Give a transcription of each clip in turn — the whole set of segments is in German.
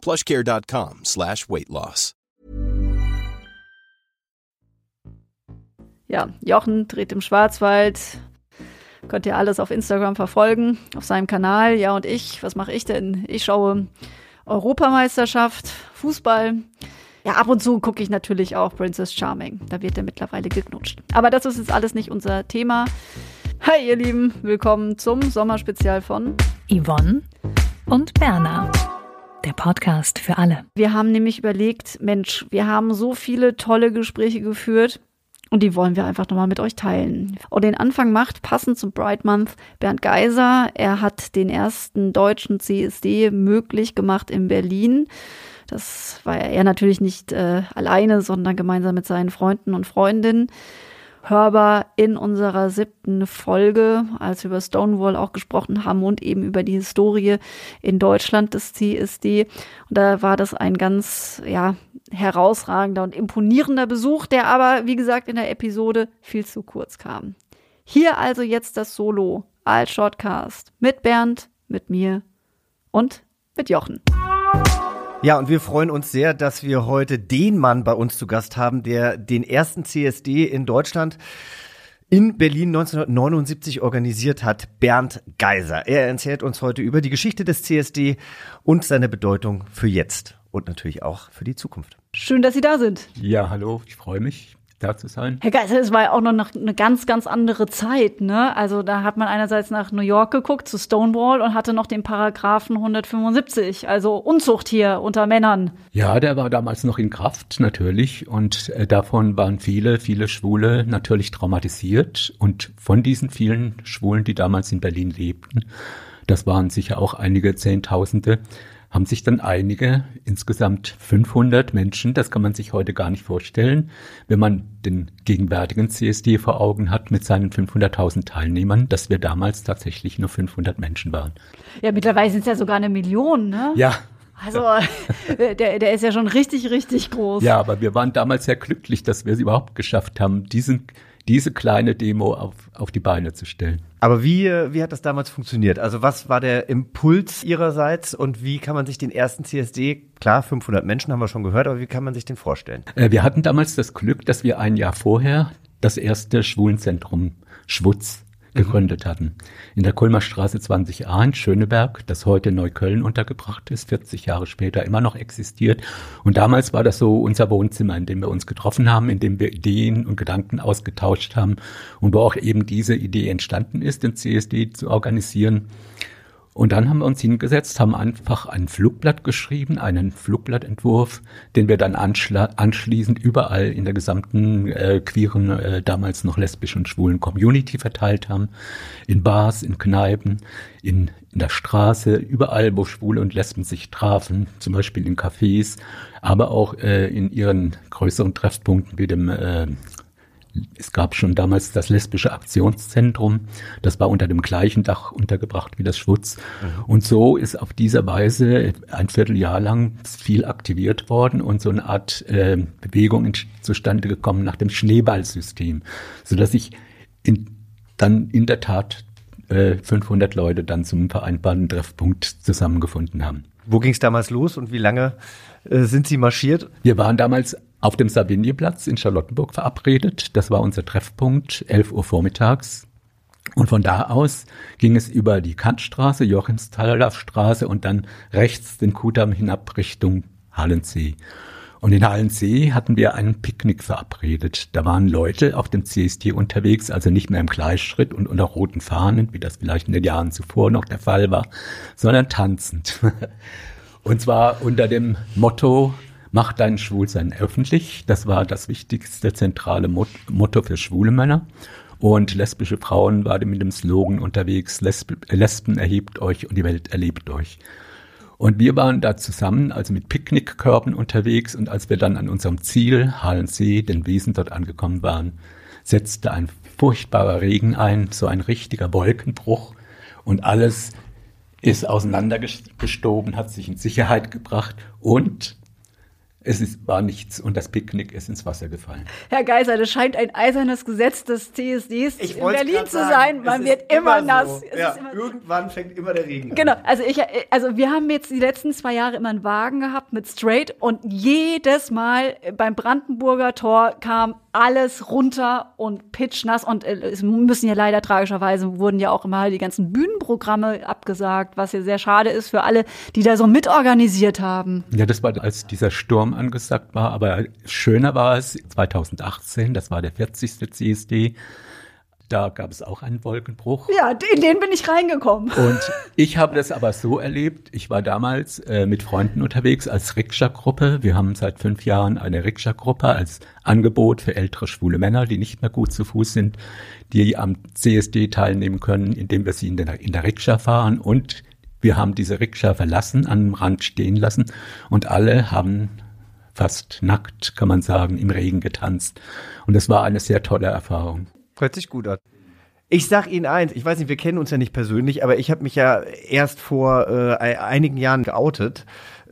plushcare.com slash weight loss. Ja, Jochen dreht im Schwarzwald. Könnt ihr alles auf Instagram verfolgen, auf seinem Kanal. Ja, und ich, was mache ich denn? Ich schaue Europameisterschaft, Fußball. Ja, ab und zu gucke ich natürlich auch Princess Charming. Da wird er mittlerweile geknutscht. Aber das ist jetzt alles nicht unser Thema. Hi, ihr Lieben, willkommen zum Sommerspezial von Yvonne und Berna. Der Podcast für alle. Wir haben nämlich überlegt, Mensch, wir haben so viele tolle Gespräche geführt und die wollen wir einfach nochmal mit euch teilen. Und den Anfang macht, passend zum Bright Month, Bernd Geiser. Er hat den ersten deutschen CSD möglich gemacht in Berlin. Das war er natürlich nicht äh, alleine, sondern gemeinsam mit seinen Freunden und Freundinnen hörbar in unserer siebten Folge, als wir über Stonewall auch gesprochen haben und eben über die Historie in Deutschland des CSD. Und da war das ein ganz, ja, herausragender und imponierender Besuch, der aber, wie gesagt, in der Episode viel zu kurz kam. Hier also jetzt das Solo als Shortcast mit Bernd, mit mir und mit Jochen. Ja, und wir freuen uns sehr, dass wir heute den Mann bei uns zu Gast haben, der den ersten CSD in Deutschland in Berlin 1979 organisiert hat, Bernd Geiser. Er erzählt uns heute über die Geschichte des CSD und seine Bedeutung für jetzt und natürlich auch für die Zukunft. Schön, dass Sie da sind. Ja, hallo, ich freue mich da zu sein. Herr Geiser, es war ja auch noch eine ganz, ganz andere Zeit, ne? Also da hat man einerseits nach New York geguckt, zu Stonewall und hatte noch den Paragraphen 175, also Unzucht hier unter Männern. Ja, der war damals noch in Kraft, natürlich. Und äh, davon waren viele, viele Schwule natürlich traumatisiert. Und von diesen vielen Schwulen, die damals in Berlin lebten, das waren sicher auch einige Zehntausende, haben sich dann einige, insgesamt 500 Menschen, das kann man sich heute gar nicht vorstellen, wenn man den gegenwärtigen CSD vor Augen hat mit seinen 500.000 Teilnehmern, dass wir damals tatsächlich nur 500 Menschen waren. Ja, mittlerweile sind es ja sogar eine Million, ne? Ja, also der, der ist ja schon richtig, richtig groß. Ja, aber wir waren damals sehr glücklich, dass wir es überhaupt geschafft haben, diesen diese kleine Demo auf, auf die Beine zu stellen. Aber wie, wie hat das damals funktioniert? Also was war der Impuls Ihrerseits und wie kann man sich den ersten CSD, klar, 500 Menschen haben wir schon gehört, aber wie kann man sich den vorstellen? Äh, wir hatten damals das Glück, dass wir ein Jahr vorher das erste Schwulenzentrum Schwutz gegründet hatten. In der Kulmerstraße 20a in Schöneberg, das heute in Neukölln untergebracht ist, 40 Jahre später immer noch existiert. Und damals war das so unser Wohnzimmer, in dem wir uns getroffen haben, in dem wir Ideen und Gedanken ausgetauscht haben und wo auch eben diese Idee entstanden ist, den CSD zu organisieren. Und dann haben wir uns hingesetzt, haben einfach ein Flugblatt geschrieben, einen Flugblattentwurf, den wir dann anschließend überall in der gesamten äh, queeren, äh, damals noch lesbischen und schwulen Community verteilt haben. In Bars, in Kneipen, in, in der Straße, überall, wo Schwule und Lesben sich trafen, zum Beispiel in Cafés, aber auch äh, in ihren größeren Treffpunkten wie dem äh, es gab schon damals das lesbische Aktionszentrum, das war unter dem gleichen Dach untergebracht wie das Schwutz. Mhm. Und so ist auf diese Weise ein Vierteljahr lang viel aktiviert worden und so eine Art äh, Bewegung in, zustande gekommen nach dem Schneeballsystem, sodass sich in, dann in der Tat äh, 500 Leute dann zum vereinbarten Treffpunkt zusammengefunden haben. Wo ging es damals los und wie lange äh, sind Sie marschiert? Wir waren damals auf dem Savignyplatz in Charlottenburg verabredet. Das war unser Treffpunkt, 11 Uhr vormittags. Und von da aus ging es über die Kantstraße, Joachimsthaler Straße und dann rechts den Kudamm hinab Richtung Hallensee. Und in Hallensee hatten wir einen Picknick verabredet. Da waren Leute auf dem CST unterwegs, also nicht mehr im Gleichschritt und unter roten Fahnen, wie das vielleicht in den Jahren zuvor noch der Fall war, sondern tanzend. Und zwar unter dem Motto, mach dein Schwulsein öffentlich. Das war das wichtigste zentrale Motto für schwule Männer. Und lesbische Frauen waren mit dem Slogan unterwegs, Lesb Lesben erhebt euch und die Welt erlebt euch. Und wir waren da zusammen, also mit Picknickkörben unterwegs. Und als wir dann an unserem Ziel, Halensee, den Wiesen dort angekommen waren, setzte ein furchtbarer Regen ein, so ein richtiger Wolkenbruch. Und alles ist auseinandergestoben, hat sich in Sicherheit gebracht und es ist, war nichts und das Picknick ist ins Wasser gefallen. Herr Geiser, das scheint ein eisernes Gesetz des CSDs ich in Berlin zu sein. Man wird immer, immer nass. So. Ja, immer irgendwann fängt immer der Regen genau. an. Genau, also ich, also wir haben jetzt die letzten zwei Jahre immer einen Wagen gehabt mit Straight und jedes Mal beim Brandenburger Tor kam alles runter und pitchnass und äh, es müssen ja leider tragischerweise wurden ja auch immer die ganzen Bühnenprogramme abgesagt, was ja sehr schade ist für alle, die da so mitorganisiert haben. Ja, das war als dieser Sturm angesagt war, aber schöner war es 2018, das war der 40. CSD da gab es auch einen Wolkenbruch. Ja, in den bin ich reingekommen. Und ich habe das aber so erlebt. Ich war damals äh, mit Freunden unterwegs als Rikscha-Gruppe. Wir haben seit fünf Jahren eine Rikscha-Gruppe als Angebot für ältere schwule Männer, die nicht mehr gut zu Fuß sind, die am CSD teilnehmen können, indem wir sie in der, in der Rikscha fahren. Und wir haben diese Rikscha verlassen, am Rand stehen lassen. Und alle haben fast nackt, kann man sagen, im Regen getanzt. Und das war eine sehr tolle Erfahrung. Hört sich gut an. Ich sag Ihnen eins, ich weiß nicht, wir kennen uns ja nicht persönlich, aber ich habe mich ja erst vor äh, einigen Jahren geoutet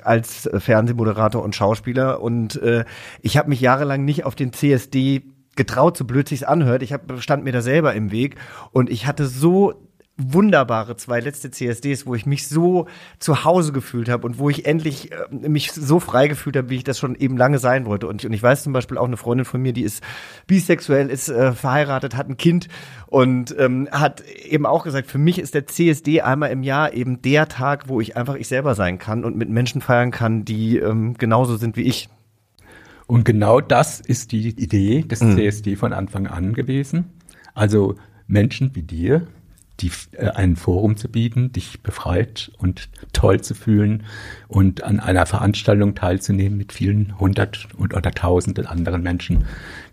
als äh, Fernsehmoderator und Schauspieler und äh, ich habe mich jahrelang nicht auf den CSD getraut, so blöd sich's anhört. Ich hab, stand mir da selber im Weg und ich hatte so wunderbare zwei letzte CSDs, wo ich mich so zu Hause gefühlt habe und wo ich endlich äh, mich so frei gefühlt habe, wie ich das schon eben lange sein wollte. Und ich, und ich weiß zum Beispiel auch eine Freundin von mir, die ist bisexuell, ist äh, verheiratet, hat ein Kind und ähm, hat eben auch gesagt, für mich ist der CSD einmal im Jahr eben der Tag, wo ich einfach ich selber sein kann und mit Menschen feiern kann, die ähm, genauso sind wie ich. Und genau das ist die Idee des mhm. CSD von Anfang an gewesen. Also Menschen wie dir, die, äh, ein Forum zu bieten, dich befreit und toll zu fühlen und an einer Veranstaltung teilzunehmen mit vielen hundert und oder tausenden anderen Menschen,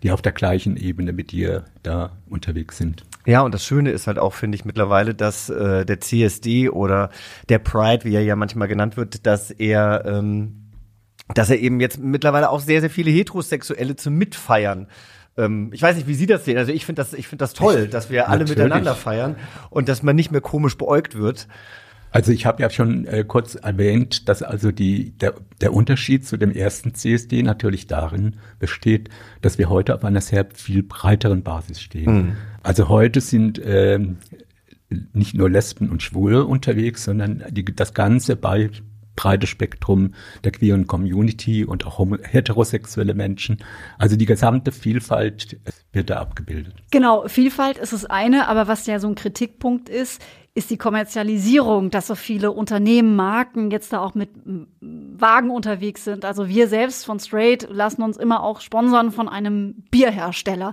die auf der gleichen Ebene mit dir da unterwegs sind. Ja, und das Schöne ist halt auch, finde ich, mittlerweile, dass äh, der CSD oder der Pride, wie er ja manchmal genannt wird, dass er ähm, dass er eben jetzt mittlerweile auch sehr, sehr viele Heterosexuelle zum Mitfeiern ähm, ich weiß nicht, wie Sie das sehen. Also ich finde das, ich finde das toll, dass wir alle Natürlich. miteinander feiern und dass man nicht mehr komisch beäugt wird. Also ich habe ja schon äh, kurz erwähnt, dass also die, der, der Unterschied zu dem ersten CSD natürlich darin besteht, dass wir heute auf einer sehr viel breiteren Basis stehen. Mhm. Also heute sind äh, nicht nur Lesben und Schwule unterwegs, sondern die, das ganze bei, breite Spektrum der queeren Community und auch heterosexuelle Menschen. Also die gesamte Vielfalt wird da abgebildet. Genau, Vielfalt ist das eine, aber was ja so ein Kritikpunkt ist, ist die Kommerzialisierung, dass so viele Unternehmen, Marken jetzt da auch mit Wagen unterwegs sind. Also wir selbst von Straight lassen uns immer auch sponsern von einem Bierhersteller.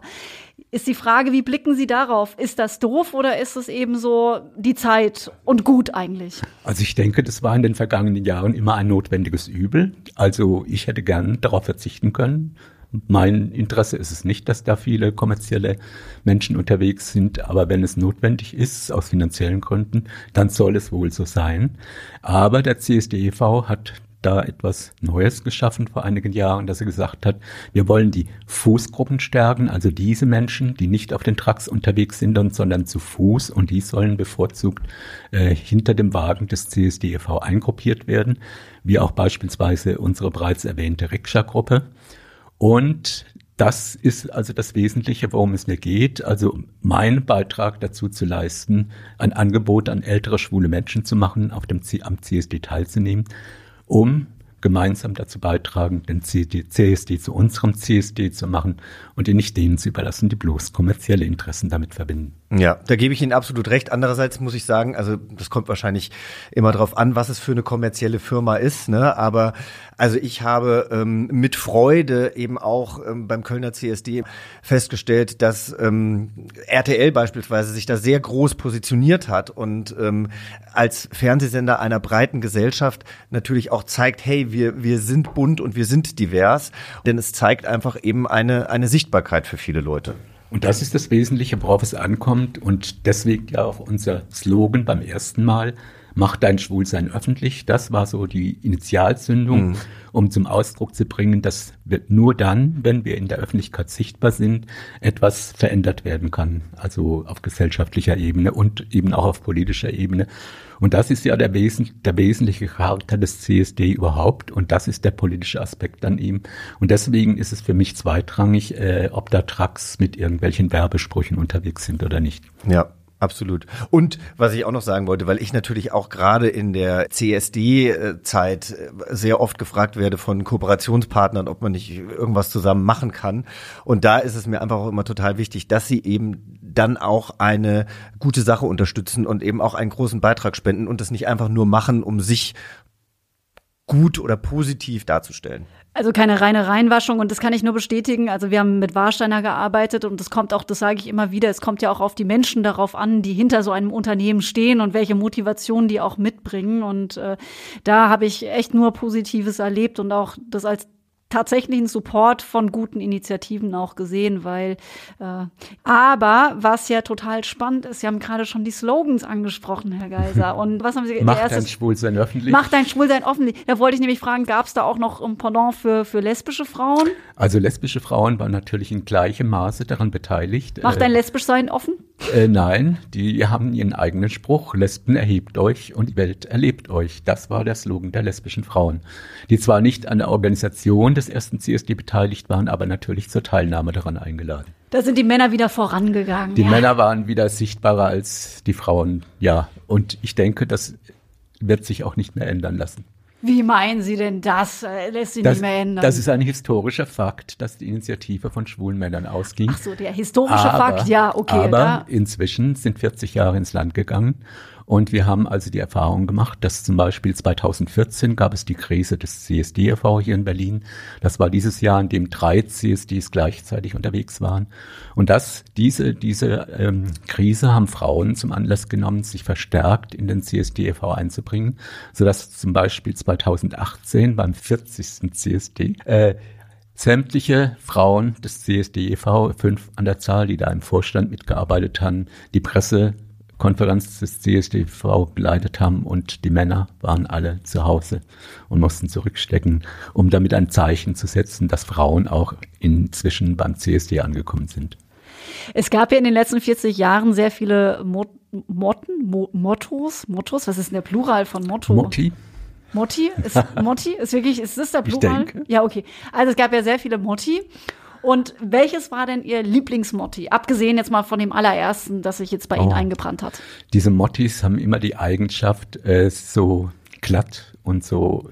Ist die Frage, wie blicken Sie darauf? Ist das doof oder ist es eben so die Zeit und gut eigentlich? Also ich denke, das war in den vergangenen Jahren immer ein notwendiges Übel. Also ich hätte gern darauf verzichten können, mein Interesse ist es nicht, dass da viele kommerzielle Menschen unterwegs sind, aber wenn es notwendig ist, aus finanziellen Gründen, dann soll es wohl so sein. Aber der CSDEV hat da etwas Neues geschaffen vor einigen Jahren, dass er gesagt hat, wir wollen die Fußgruppen stärken, also diese Menschen, die nicht auf den Trucks unterwegs sind, sondern zu Fuß und die sollen bevorzugt äh, hinter dem Wagen des CSDEV eingruppiert werden, wie auch beispielsweise unsere bereits erwähnte Rikscha-Gruppe. Und das ist also das Wesentliche, worum es mir geht. Also meinen Beitrag dazu zu leisten, ein Angebot an ältere schwule Menschen zu machen, auf dem C am CSD teilzunehmen, um gemeinsam dazu beitragen, den CSD zu unserem CSD zu machen und ihn nicht denen zu überlassen, die bloß kommerzielle Interessen damit verbinden. Ja, da gebe ich Ihnen absolut recht. Andererseits muss ich sagen, also das kommt wahrscheinlich immer darauf an, was es für eine kommerzielle Firma ist. Ne? Aber also ich habe ähm, mit Freude eben auch ähm, beim Kölner CSD festgestellt, dass ähm, RTL beispielsweise sich da sehr groß positioniert hat und ähm, als Fernsehsender einer breiten Gesellschaft natürlich auch zeigt, hey, wir, wir sind bunt und wir sind divers. Denn es zeigt einfach eben eine, eine Sichtbarkeit für viele Leute. Und das ist das Wesentliche, worauf es ankommt. Und deswegen ja auch unser Slogan beim ersten Mal, mach dein Schwulsein öffentlich. Das war so die Initialzündung, mhm. um zum Ausdruck zu bringen, dass nur dann, wenn wir in der Öffentlichkeit sichtbar sind, etwas verändert werden kann. Also auf gesellschaftlicher Ebene und eben auch auf politischer Ebene. Und das ist ja der, Wesen, der wesentliche Charakter des CSD überhaupt. Und das ist der politische Aspekt an ihm. Und deswegen ist es für mich zweitrangig, äh, ob da Trucks mit irgendwelchen Werbesprüchen unterwegs sind oder nicht. Ja, Absolut. Und was ich auch noch sagen wollte, weil ich natürlich auch gerade in der CSD-Zeit äh, sehr oft gefragt werde von Kooperationspartnern, ob man nicht irgendwas zusammen machen kann. Und da ist es mir einfach auch immer total wichtig, dass sie eben dann auch eine gute Sache unterstützen und eben auch einen großen Beitrag spenden und das nicht einfach nur machen, um sich gut oder positiv darzustellen. Also keine reine Reinwaschung und das kann ich nur bestätigen. Also wir haben mit Warsteiner gearbeitet und es kommt auch, das sage ich immer wieder, es kommt ja auch auf die Menschen darauf an, die hinter so einem Unternehmen stehen und welche Motivation die auch mitbringen. Und äh, da habe ich echt nur Positives erlebt und auch das als tatsächlichen Support von guten Initiativen auch gesehen, weil äh, aber was ja total spannend ist, Sie haben gerade schon die Slogans angesprochen, Herr Geiser. Und was haben Sie Macht dein Schwulsein öffentlich. Macht dein Schwulsein öffentlich. Da wollte ich nämlich fragen, gab es da auch noch ein Pendant für, für lesbische Frauen? Also lesbische Frauen waren natürlich in gleichem Maße daran beteiligt. Macht dein äh, Lesbischsein offen? Äh, nein, die haben ihren eigenen Spruch. Lesben erhebt euch und die Welt erlebt euch. Das war der Slogan der lesbischen Frauen. Die zwar nicht an der Organisation des des ersten CSD beteiligt waren, aber natürlich zur Teilnahme daran eingeladen. Da sind die Männer wieder vorangegangen. Die ja. Männer waren wieder sichtbarer als die Frauen, ja. Und ich denke, das wird sich auch nicht mehr ändern lassen. Wie meinen Sie denn das? Äh, lässt sich das, nicht mehr ändern? Das ist ein historischer Fakt, dass die Initiative von schwulen Männern ausging. Ach so, der historische aber, Fakt, ja, okay. Aber da. inzwischen sind 40 Jahre ins Land gegangen und wir haben also die Erfahrung gemacht, dass zum Beispiel 2014 gab es die Krise des CSD-e.V. hier in Berlin. Das war dieses Jahr, in dem drei CSDs gleichzeitig unterwegs waren. Und dass diese, diese ähm, Krise haben Frauen zum Anlass genommen, sich verstärkt in den CSD-e.V. einzubringen, sodass zum Beispiel 2018 beim 40. CSD äh, sämtliche Frauen des CSD e.V., fünf an der Zahl, die da im Vorstand mitgearbeitet haben, die Presse Konferenz des CSDV geleitet haben und die Männer waren alle zu Hause und mussten zurückstecken, um damit ein Zeichen zu setzen, dass Frauen auch inzwischen beim CSD angekommen sind. Es gab ja in den letzten 40 Jahren sehr viele Mot Motten, Mo Mottos, Mottos, was ist denn der Plural von Motto? Motti. Motti? Ist, Motti? Ist wirklich, ist das der Plural? Ich denke. Ja, okay. Also es gab ja sehr viele Motti. Und welches war denn Ihr Lieblingsmotti? Abgesehen jetzt mal von dem allerersten, das sich jetzt bei oh. Ihnen eingebrannt hat. Diese Mottis haben immer die Eigenschaft, äh, so glatt und so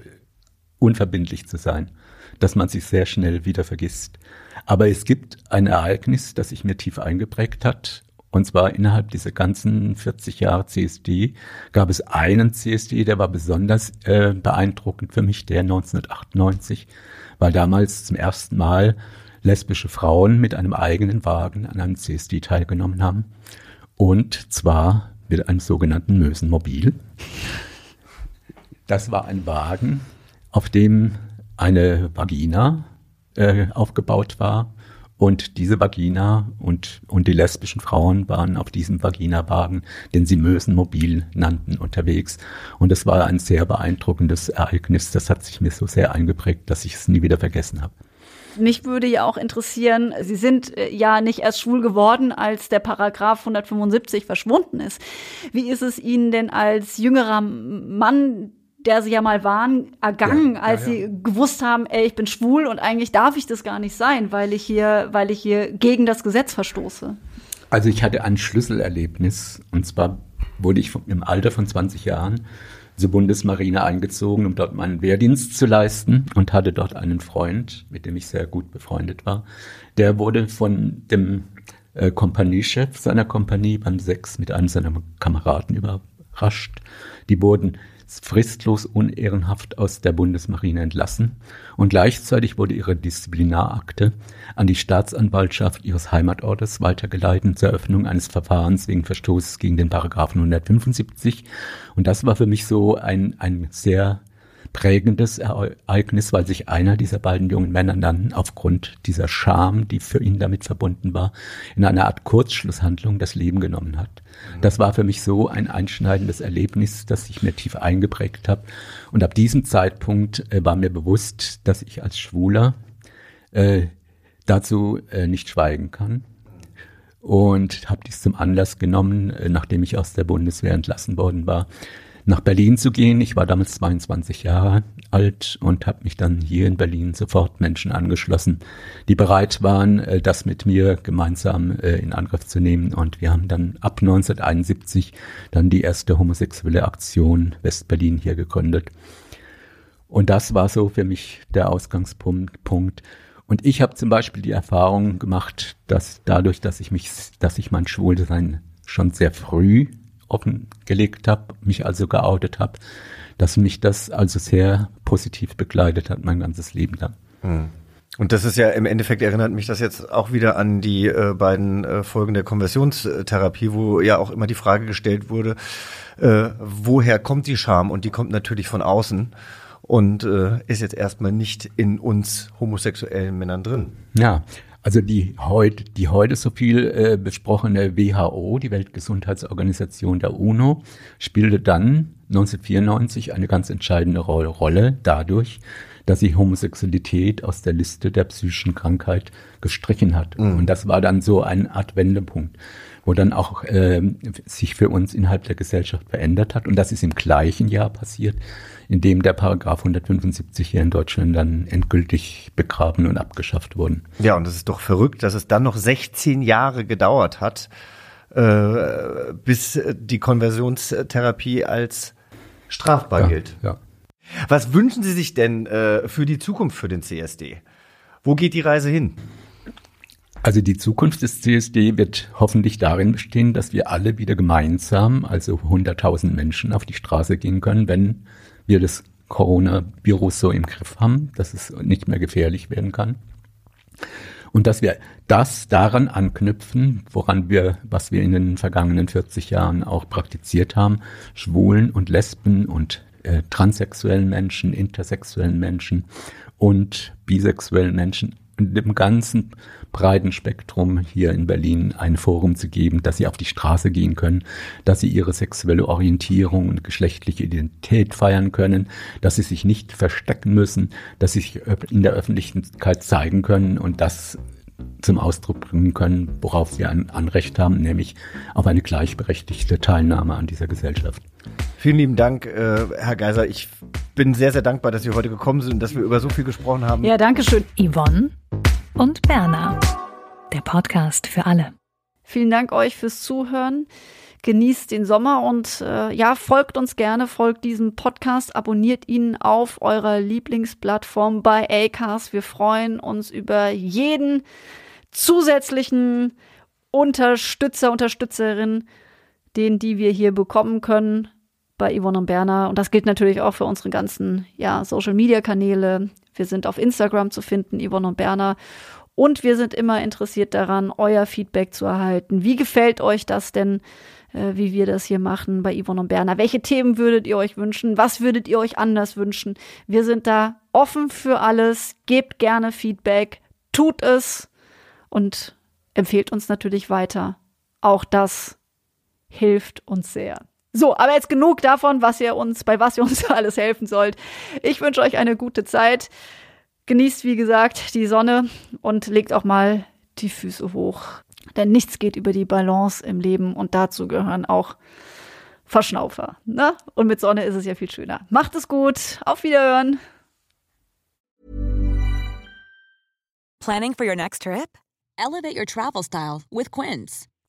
unverbindlich zu sein, dass man sich sehr schnell wieder vergisst. Aber es gibt ein Ereignis, das sich mir tief eingeprägt hat. Und zwar innerhalb dieser ganzen 40 Jahre CSD gab es einen CSD, der war besonders äh, beeindruckend für mich, der 1998, weil damals zum ersten Mal lesbische Frauen mit einem eigenen Wagen an einem CSD teilgenommen haben. Und zwar mit einem sogenannten Mösenmobil. Das war ein Wagen, auf dem eine Vagina äh, aufgebaut war. Und diese Vagina und, und die lesbischen Frauen waren auf diesem Vagina-Wagen, den sie Mösenmobil nannten, unterwegs. Und es war ein sehr beeindruckendes Ereignis. Das hat sich mir so sehr eingeprägt, dass ich es nie wieder vergessen habe. Mich würde ja auch interessieren, Sie sind äh, ja nicht erst schwul geworden, als der Paragraph 175 verschwunden ist. Wie ist es Ihnen denn als jüngerer Mann, der Sie ja mal waren, ergangen, ja, als ja, ja. Sie gewusst haben, ey, ich bin schwul und eigentlich darf ich das gar nicht sein, weil ich hier, weil ich hier gegen das Gesetz verstoße? Also ich hatte ein Schlüsselerlebnis und zwar wurde ich im Alter von 20 Jahren zur Bundesmarine eingezogen, um dort meinen Wehrdienst zu leisten und hatte dort einen Freund, mit dem ich sehr gut befreundet war. Der wurde von dem äh, Kompaniechef seiner Kompanie beim Sechs mit einem seiner Kameraden überrascht. Die wurden fristlos unehrenhaft aus der Bundesmarine entlassen und gleichzeitig wurde ihre Disziplinarakte an die Staatsanwaltschaft ihres Heimatortes weitergeleitet zur Eröffnung eines Verfahrens wegen Verstoßes gegen den Paragraphen 175 und das war für mich so ein, ein sehr prägendes Ereignis, weil sich einer dieser beiden jungen Männer dann aufgrund dieser Scham, die für ihn damit verbunden war, in einer Art Kurzschlusshandlung das Leben genommen hat. Das war für mich so ein einschneidendes Erlebnis, das sich mir tief eingeprägt hat. Und ab diesem Zeitpunkt äh, war mir bewusst, dass ich als Schwuler äh, dazu äh, nicht schweigen kann. Und habe dies zum Anlass genommen, äh, nachdem ich aus der Bundeswehr entlassen worden war, nach Berlin zu gehen. Ich war damals 22 Jahre alt und habe mich dann hier in Berlin sofort Menschen angeschlossen, die bereit waren, äh, das mit mir gemeinsam äh, in Angriff zu nehmen. Und wir haben dann ab 1971 dann die erste homosexuelle Aktion Westberlin hier gegründet. Und das war so für mich der Ausgangspunkt. Und ich habe zum Beispiel die Erfahrung gemacht, dass dadurch, dass ich mich, dass ich mein Schwulsein schon sehr früh offengelegt habe, mich also geoutet habe, dass mich das also sehr positiv begleitet hat, mein ganzes Leben lang. Hm. Und das ist ja im Endeffekt erinnert mich das jetzt auch wieder an die äh, beiden äh, Folgen der Konversionstherapie, wo ja auch immer die Frage gestellt wurde, äh, woher kommt die Scham? Und die kommt natürlich von außen und äh, ist jetzt erstmal nicht in uns homosexuellen Männern drin. Ja, also die heute, die heute so viel äh, besprochene WHO, die Weltgesundheitsorganisation der UNO, spielte dann 1994 eine ganz entscheidende Rolle dadurch, dass sie Homosexualität aus der Liste der psychischen Krankheit gestrichen hat. Mhm. Und das war dann so eine Art Wendepunkt, wo dann auch äh, sich für uns innerhalb der Gesellschaft verändert hat. Und das ist im gleichen Jahr passiert, in dem der Paragraph 175 hier in Deutschland dann endgültig begraben und abgeschafft wurden. Ja, und es ist doch verrückt, dass es dann noch 16 Jahre gedauert hat, äh, bis die Konversionstherapie als strafbar ja, gilt. Ja. Was wünschen Sie sich denn äh, für die Zukunft für den CSD? Wo geht die Reise hin? Also die Zukunft des CSD wird hoffentlich darin bestehen, dass wir alle wieder gemeinsam, also 100.000 Menschen, auf die Straße gehen können, wenn wir das Coronavirus so im Griff haben, dass es nicht mehr gefährlich werden kann. Und dass wir das daran anknüpfen, woran wir, was wir in den vergangenen 40 Jahren auch praktiziert haben, Schwulen und Lesben und äh, transsexuellen Menschen, intersexuellen Menschen und bisexuellen Menschen dem ganzen breiten Spektrum hier in Berlin ein Forum zu geben, dass sie auf die Straße gehen können, dass sie ihre sexuelle Orientierung und geschlechtliche Identität feiern können, dass sie sich nicht verstecken müssen, dass sie sich in der Öffentlichkeit zeigen können und das zum Ausdruck bringen können, worauf sie ein Anrecht haben, nämlich auf eine gleichberechtigte Teilnahme an dieser Gesellschaft. Vielen lieben Dank, äh, Herr Geiser. Ich bin sehr, sehr dankbar, dass Sie heute gekommen sind und dass wir über so viel gesprochen haben. Ja, danke schön. Yvonne und Berna, der Podcast für alle. Vielen Dank euch fürs Zuhören. Genießt den Sommer und äh, ja, folgt uns gerne, folgt diesem Podcast, abonniert ihn auf eurer Lieblingsplattform bei Acast. Wir freuen uns über jeden zusätzlichen Unterstützer, Unterstützerin, den die wir hier bekommen können bei Yvonne und Berner. Und das gilt natürlich auch für unsere ganzen ja, Social-Media-Kanäle. Wir sind auf Instagram zu finden, Yvonne und Berner. Und wir sind immer interessiert daran, euer Feedback zu erhalten. Wie gefällt euch das denn, äh, wie wir das hier machen bei Yvonne und Berner? Welche Themen würdet ihr euch wünschen? Was würdet ihr euch anders wünschen? Wir sind da offen für alles. Gebt gerne Feedback. Tut es und empfehlt uns natürlich weiter. Auch das hilft uns sehr. So, aber jetzt genug davon, was ihr uns, bei was ihr uns alles helfen sollt. Ich wünsche euch eine gute Zeit. Genießt, wie gesagt, die Sonne und legt auch mal die Füße hoch. Denn nichts geht über die Balance im Leben und dazu gehören auch Verschnaufer. Ne? Und mit Sonne ist es ja viel schöner. Macht es gut. Auf Wiederhören. Planning for your next trip? Elevate your travel style with Quince.